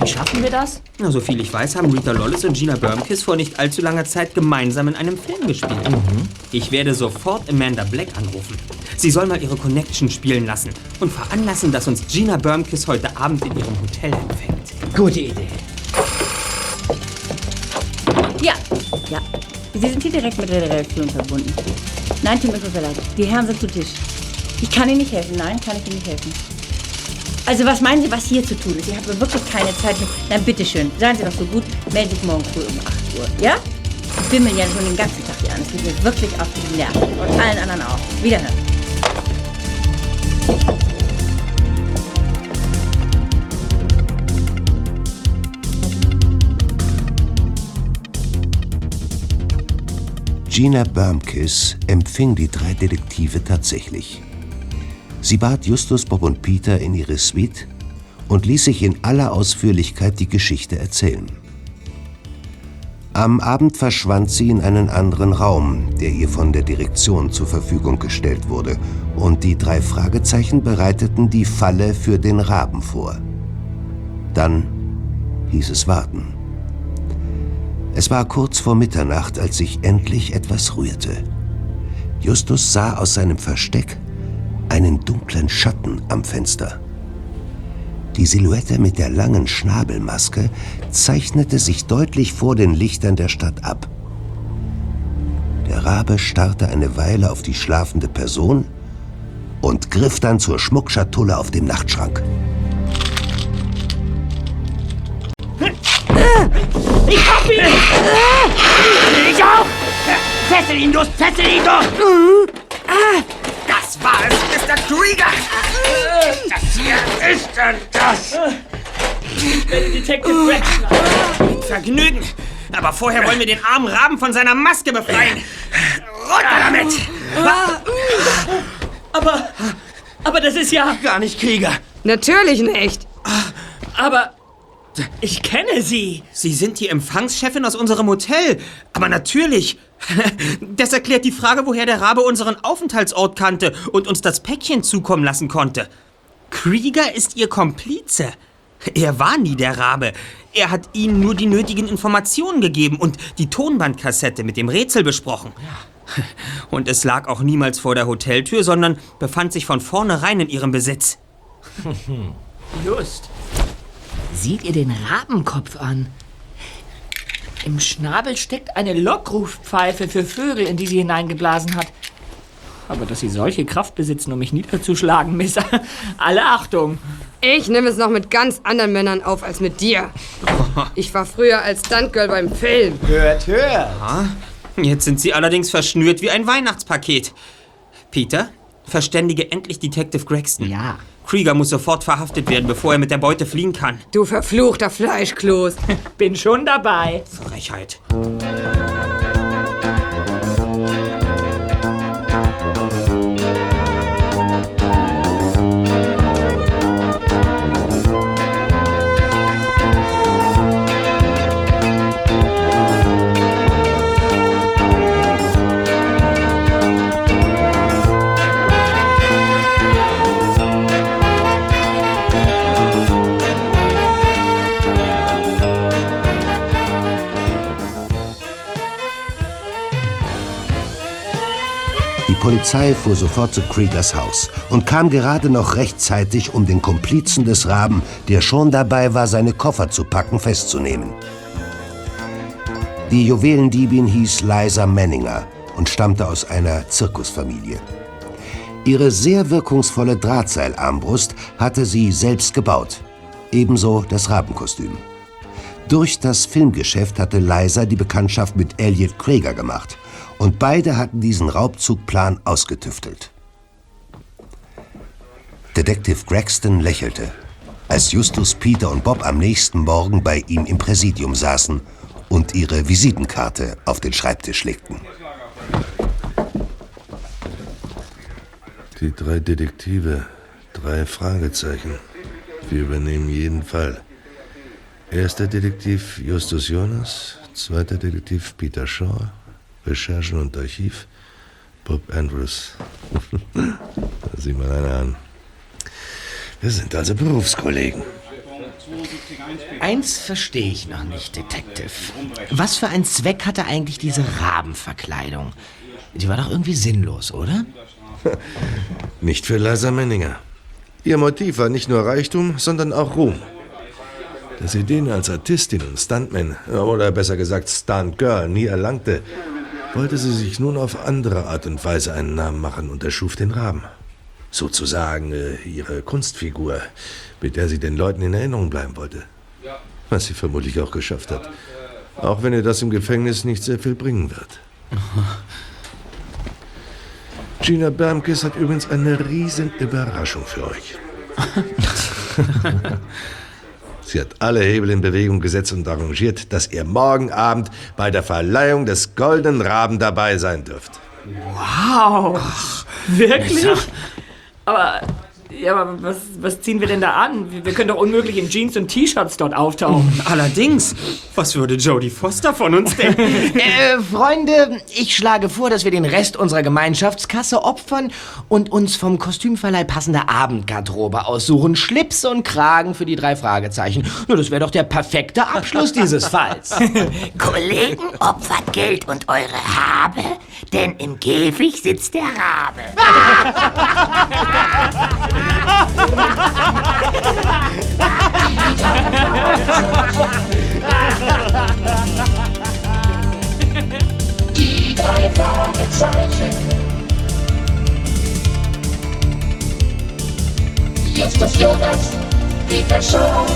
Wie schaffen wir das? Na, so viel ich weiß, haben Rita Lollis und Gina Bermkiss vor nicht allzu langer Zeit gemeinsam in einem Film gespielt. Ich werde sofort Amanda Black anrufen. Sie soll mal ihre Connection spielen lassen und veranlassen, dass uns Gina Bermkiss heute Abend in ihrem Hotel empfängt. Gute Idee. Ja, ja. Sie sind hier direkt mit der Redaktion verbunden. Nein, tut mir so leid. Die Herren sind zu Tisch. Ich kann Ihnen nicht helfen. Nein, kann ich Ihnen nicht helfen. Also, was meinen Sie, was hier zu tun ist? Ich habe wirklich keine Zeit mehr. Dann bitteschön, seien Sie doch so gut, melden Sie sich morgen früh um 8 Uhr. Ja? Ich bimmeln ja schon den ganzen Tag hier an. Es geht mir wirklich auf die Nerven. Und allen anderen auch. Wiederhören. Gina Börmkiss empfing die drei Detektive tatsächlich. Sie bat Justus, Bob und Peter in ihre Suite und ließ sich in aller Ausführlichkeit die Geschichte erzählen. Am Abend verschwand sie in einen anderen Raum, der ihr von der Direktion zur Verfügung gestellt wurde, und die drei Fragezeichen bereiteten die Falle für den Raben vor. Dann hieß es warten. Es war kurz vor Mitternacht, als sich endlich etwas rührte. Justus sah aus seinem Versteck einen dunklen Schatten am Fenster. Die Silhouette mit der langen Schnabelmaske zeichnete sich deutlich vor den Lichtern der Stadt ab. Der Rabe starrte eine Weile auf die schlafende Person und griff dann zur Schmuckschatulle auf dem Nachtschrank. Ich hab ihn! Ich auch! Fessel ihn, Just! Fessel ihn doch! Das war es, Mr. Krieger! Das hier ist denn das! Detective Braxton. Mit Vergnügen. Aber vorher wollen wir den armen Raben von seiner Maske befreien. Runter damit! Aber, aber das ist ja... Gar nicht Krieger. Natürlich nicht. Aber ich kenne Sie. Sie sind die Empfangschefin aus unserem Hotel. Aber natürlich. Das erklärt die Frage, woher der Rabe unseren Aufenthaltsort kannte und uns das Päckchen zukommen lassen konnte. Krieger ist Ihr Komplize. Er war nie der Rabe. Er hat Ihnen nur die nötigen Informationen gegeben und die Tonbandkassette mit dem Rätsel besprochen. Und es lag auch niemals vor der Hoteltür, sondern befand sich von vornherein in Ihrem Besitz. Just. Sieh dir den Rabenkopf an. Im Schnabel steckt eine Lockrufpfeife für Vögel, in die sie hineingeblasen hat. Aber dass sie solche Kraft besitzen, um mich niederzuschlagen, Miss. Alle Achtung. Ich nehme es noch mit ganz anderen Männern auf als mit dir. Ich war früher als Stuntgirl beim Film. Hört, hört. Jetzt sind Sie allerdings verschnürt wie ein Weihnachtspaket. Peter, verständige endlich Detective Gregson. Ja. Krieger muss sofort verhaftet werden, bevor er mit der Beute fliehen kann. Du verfluchter Fleischkloß. Bin schon dabei. Frechheit. Polizei fuhr sofort zu Kriegers Haus und kam gerade noch rechtzeitig, um den Komplizen des Raben, der schon dabei war, seine Koffer zu packen, festzunehmen. Die Juwelendiebin hieß Liza Menninger und stammte aus einer Zirkusfamilie. Ihre sehr wirkungsvolle Drahtseilarmbrust hatte sie selbst gebaut, ebenso das Rabenkostüm. Durch das Filmgeschäft hatte Liza die Bekanntschaft mit Elliot Krieger gemacht und beide hatten diesen Raubzugplan ausgetüftelt. Detective Gregston lächelte, als Justus, Peter und Bob am nächsten Morgen bei ihm im Präsidium saßen und ihre Visitenkarte auf den Schreibtisch legten. Die drei Detektive, drei Fragezeichen. Wir übernehmen jeden Fall. Erster Detektiv Justus Jonas, zweiter Detektiv Peter Shaw, Recherchen und Archiv Bob Andrews. da sieht man einer an. Wir sind also Berufskollegen. Eins verstehe ich noch nicht, Detective. Was für einen Zweck hatte eigentlich diese Rabenverkleidung? Die war doch irgendwie sinnlos, oder? Nicht für Liza Menninger. Ihr Motiv war nicht nur Reichtum, sondern auch Ruhm. Dass sie den als Artistin und Stuntman, oder besser gesagt Stuntgirl, nie erlangte, wollte sie sich nun auf andere Art und Weise einen Namen machen und erschuf den Raben. Sozusagen äh, ihre Kunstfigur, mit der sie den Leuten in Erinnerung bleiben wollte. Was sie vermutlich auch geschafft hat. Auch wenn ihr das im Gefängnis nicht sehr viel bringen wird. Gina Bermkes hat übrigens eine riesen Überraschung für euch. Sie hat alle Hebel in Bewegung gesetzt und arrangiert, dass ihr morgen Abend bei der Verleihung des Goldenen Raben dabei sein dürft. Wow. Wirklich? Aber Ja, aber was, was ziehen wir denn da an? Wir, wir können doch unmöglich in Jeans und T-Shirts dort auftauchen. Allerdings, was würde Jodie Foster von uns denken? Äh, Freunde, ich schlage vor, dass wir den Rest unserer Gemeinschaftskasse opfern und uns vom Kostümverleih passende Abendgarderobe aussuchen. Schlips und Kragen für die drei Fragezeichen. Nur das wäre doch der perfekte Abschluss dieses Falls. Kollegen, opfert Geld und eure Habe, denn im Käfig sitzt der Rabe. Die drei Fragezeichen. Justus Jonas, Peter Shaw,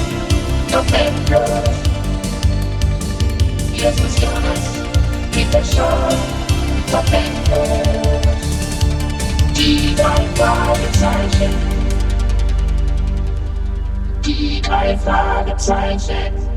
noch endlos. Justus Jonas, Peter Shaw, noch endlos. Die drei Fragezeichen. Die drei Fragezeichen.